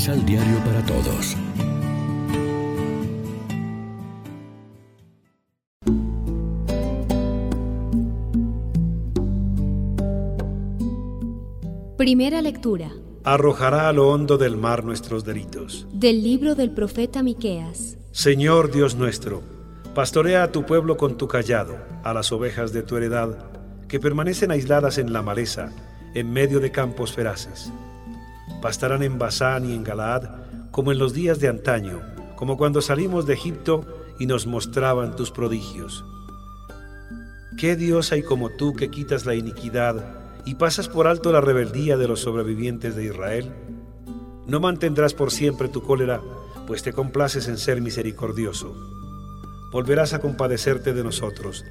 Misal Diario para Todos. Primera lectura. Arrojará a lo hondo del mar nuestros delitos. Del libro del profeta Miqueas. Señor Dios nuestro, pastorea a tu pueblo con tu callado, a las ovejas de tu heredad, que permanecen aisladas en la maleza, en medio de campos feraces. Pastarán en Basán y en Galaad, como en los días de antaño, como cuando salimos de Egipto y nos mostraban tus prodigios. ¿Qué Dios hay como tú que quitas la iniquidad y pasas por alto la rebeldía de los sobrevivientes de Israel? No mantendrás por siempre tu cólera, pues te complaces en ser misericordioso. Volverás a compadecerte de nosotros,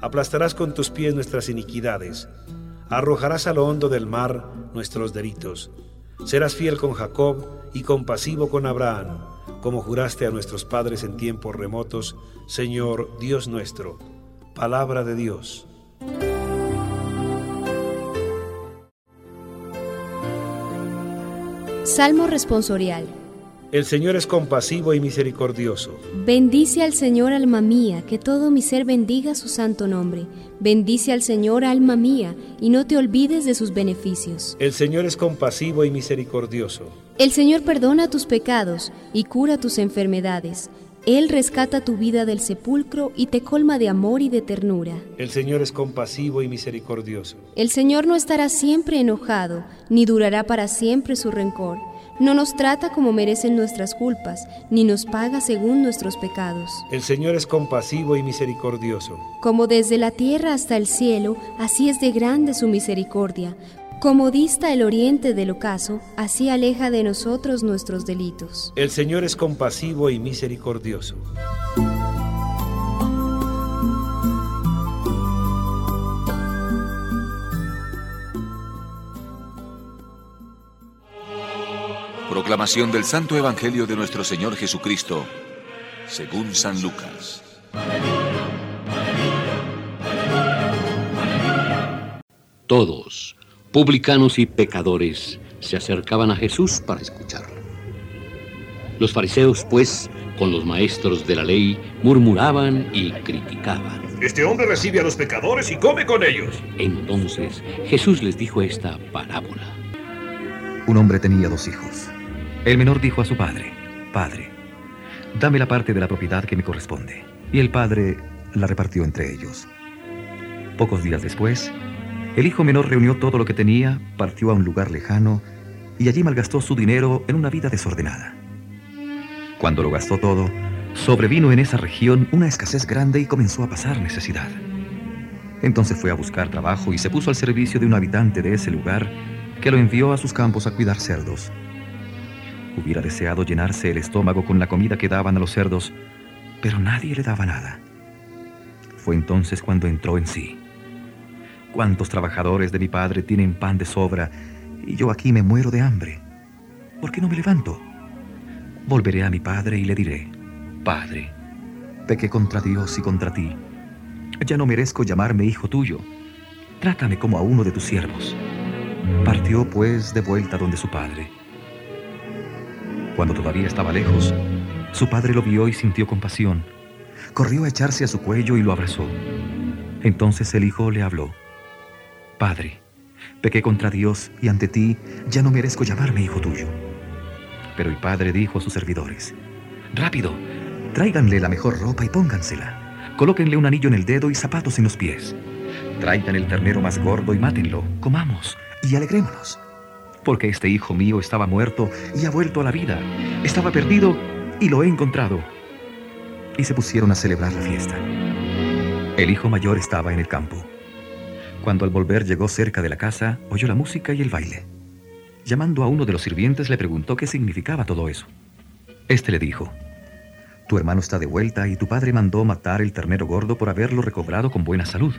aplastarás con tus pies nuestras iniquidades, arrojarás a lo hondo del mar nuestros delitos. Serás fiel con Jacob y compasivo con Abraham, como juraste a nuestros padres en tiempos remotos, Señor Dios nuestro. Palabra de Dios. Salmo responsorial. El Señor es compasivo y misericordioso. Bendice al Señor, alma mía, que todo mi ser bendiga su santo nombre. Bendice al Señor, alma mía, y no te olvides de sus beneficios. El Señor es compasivo y misericordioso. El Señor perdona tus pecados y cura tus enfermedades. Él rescata tu vida del sepulcro y te colma de amor y de ternura. El Señor es compasivo y misericordioso. El Señor no estará siempre enojado, ni durará para siempre su rencor. No nos trata como merecen nuestras culpas, ni nos paga según nuestros pecados. El Señor es compasivo y misericordioso. Como desde la tierra hasta el cielo, así es de grande su misericordia. Como dista el oriente del ocaso, así aleja de nosotros nuestros delitos. El Señor es compasivo y misericordioso. Proclamación del Santo Evangelio de nuestro Señor Jesucristo, según San Lucas. Todos publicanos y pecadores se acercaban a Jesús para escucharlo. Los fariseos, pues, con los maestros de la ley, murmuraban y criticaban. Este hombre recibe a los pecadores y come con ellos. Entonces Jesús les dijo esta parábola. Un hombre tenía dos hijos. El menor dijo a su padre, Padre, dame la parte de la propiedad que me corresponde. Y el padre la repartió entre ellos. Pocos días después, el hijo menor reunió todo lo que tenía, partió a un lugar lejano y allí malgastó su dinero en una vida desordenada. Cuando lo gastó todo, sobrevino en esa región una escasez grande y comenzó a pasar necesidad. Entonces fue a buscar trabajo y se puso al servicio de un habitante de ese lugar que lo envió a sus campos a cuidar cerdos. Hubiera deseado llenarse el estómago con la comida que daban a los cerdos, pero nadie le daba nada. Fue entonces cuando entró en sí. ¿Cuántos trabajadores de mi padre tienen pan de sobra y yo aquí me muero de hambre? ¿Por qué no me levanto? Volveré a mi padre y le diré, Padre, pequé contra Dios y contra ti. Ya no merezco llamarme hijo tuyo. Trátame como a uno de tus siervos. Partió pues de vuelta donde su padre. Cuando todavía estaba lejos, su padre lo vio y sintió compasión. Corrió a echarse a su cuello y lo abrazó. Entonces el hijo le habló. Padre, pequé contra Dios y ante ti ya no merezco llamarme hijo tuyo. Pero el padre dijo a sus servidores, Rápido, tráiganle la mejor ropa y póngansela. Colóquenle un anillo en el dedo y zapatos en los pies. Traigan el ternero más gordo y mátenlo. Comamos y alegrémonos. Porque este hijo mío estaba muerto y ha vuelto a la vida. Estaba perdido y lo he encontrado. Y se pusieron a celebrar la fiesta. El hijo mayor estaba en el campo. Cuando al volver llegó cerca de la casa, oyó la música y el baile. Llamando a uno de los sirvientes le preguntó qué significaba todo eso. Este le dijo, Tu hermano está de vuelta y tu padre mandó matar el ternero gordo por haberlo recobrado con buena salud.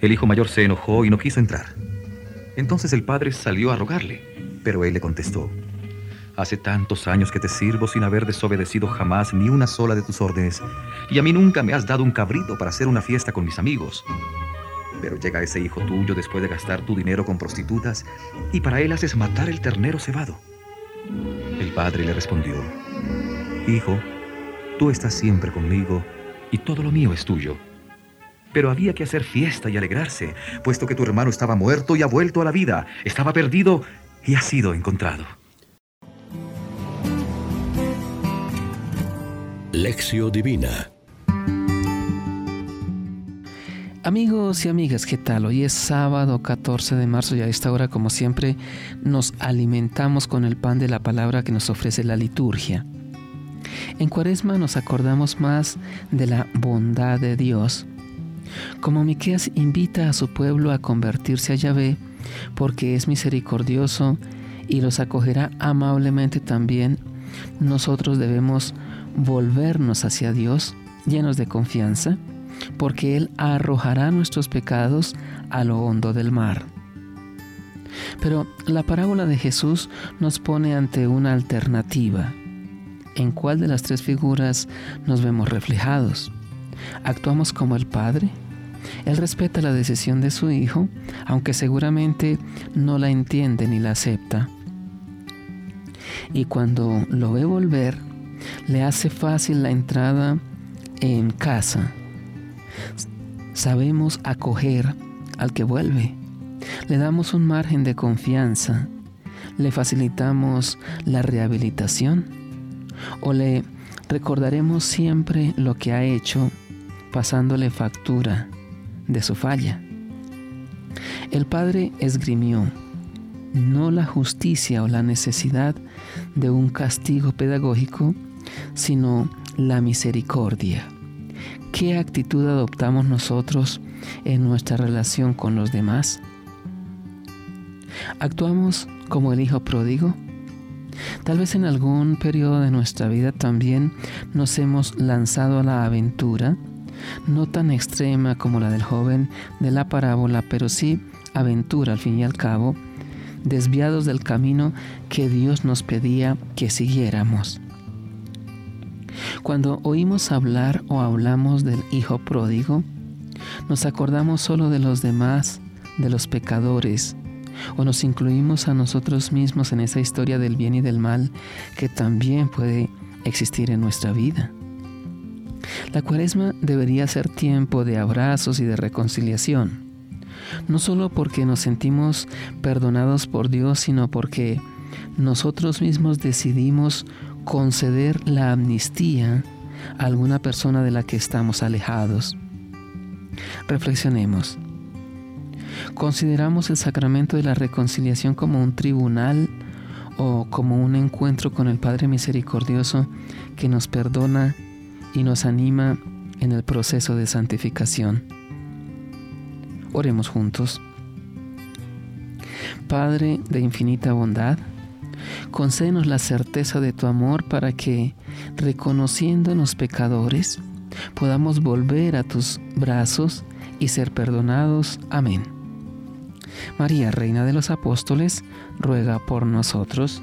El hijo mayor se enojó y no quiso entrar. Entonces el padre salió a rogarle, pero él le contestó, Hace tantos años que te sirvo sin haber desobedecido jamás ni una sola de tus órdenes, y a mí nunca me has dado un cabrito para hacer una fiesta con mis amigos. Pero llega ese hijo tuyo después de gastar tu dinero con prostitutas y para él haces matar el ternero cebado. El padre le respondió, Hijo, tú estás siempre conmigo y todo lo mío es tuyo. Pero había que hacer fiesta y alegrarse, puesto que tu hermano estaba muerto y ha vuelto a la vida, estaba perdido y ha sido encontrado. Lección Divina Amigos y amigas, ¿qué tal? Hoy es sábado 14 de marzo y a esta hora, como siempre, nos alimentamos con el pan de la palabra que nos ofrece la liturgia. En Cuaresma nos acordamos más de la bondad de Dios. Como Miqueas invita a su pueblo a convertirse a Yahvé, porque es misericordioso y los acogerá amablemente también, nosotros debemos volvernos hacia Dios llenos de confianza porque Él arrojará nuestros pecados a lo hondo del mar. Pero la parábola de Jesús nos pone ante una alternativa. ¿En cuál de las tres figuras nos vemos reflejados? ¿Actuamos como el Padre? Él respeta la decisión de su Hijo, aunque seguramente no la entiende ni la acepta. Y cuando lo ve volver, le hace fácil la entrada en casa, Sabemos acoger al que vuelve. Le damos un margen de confianza. Le facilitamos la rehabilitación. O le recordaremos siempre lo que ha hecho pasándole factura de su falla. El Padre esgrimió no la justicia o la necesidad de un castigo pedagógico, sino la misericordia. ¿Qué actitud adoptamos nosotros en nuestra relación con los demás? ¿Actuamos como el hijo pródigo? Tal vez en algún periodo de nuestra vida también nos hemos lanzado a la aventura, no tan extrema como la del joven de la parábola, pero sí aventura al fin y al cabo, desviados del camino que Dios nos pedía que siguiéramos. Cuando oímos hablar o hablamos del Hijo pródigo, nos acordamos solo de los demás, de los pecadores, o nos incluimos a nosotros mismos en esa historia del bien y del mal que también puede existir en nuestra vida. La cuaresma debería ser tiempo de abrazos y de reconciliación, no solo porque nos sentimos perdonados por Dios, sino porque nosotros mismos decidimos conceder la amnistía a alguna persona de la que estamos alejados. Reflexionemos. ¿Consideramos el sacramento de la reconciliación como un tribunal o como un encuentro con el Padre Misericordioso que nos perdona y nos anima en el proceso de santificación? Oremos juntos. Padre de infinita bondad, Concédenos la certeza de tu amor para que, reconociéndonos pecadores, podamos volver a tus brazos y ser perdonados. Amén. María, Reina de los Apóstoles, ruega por nosotros.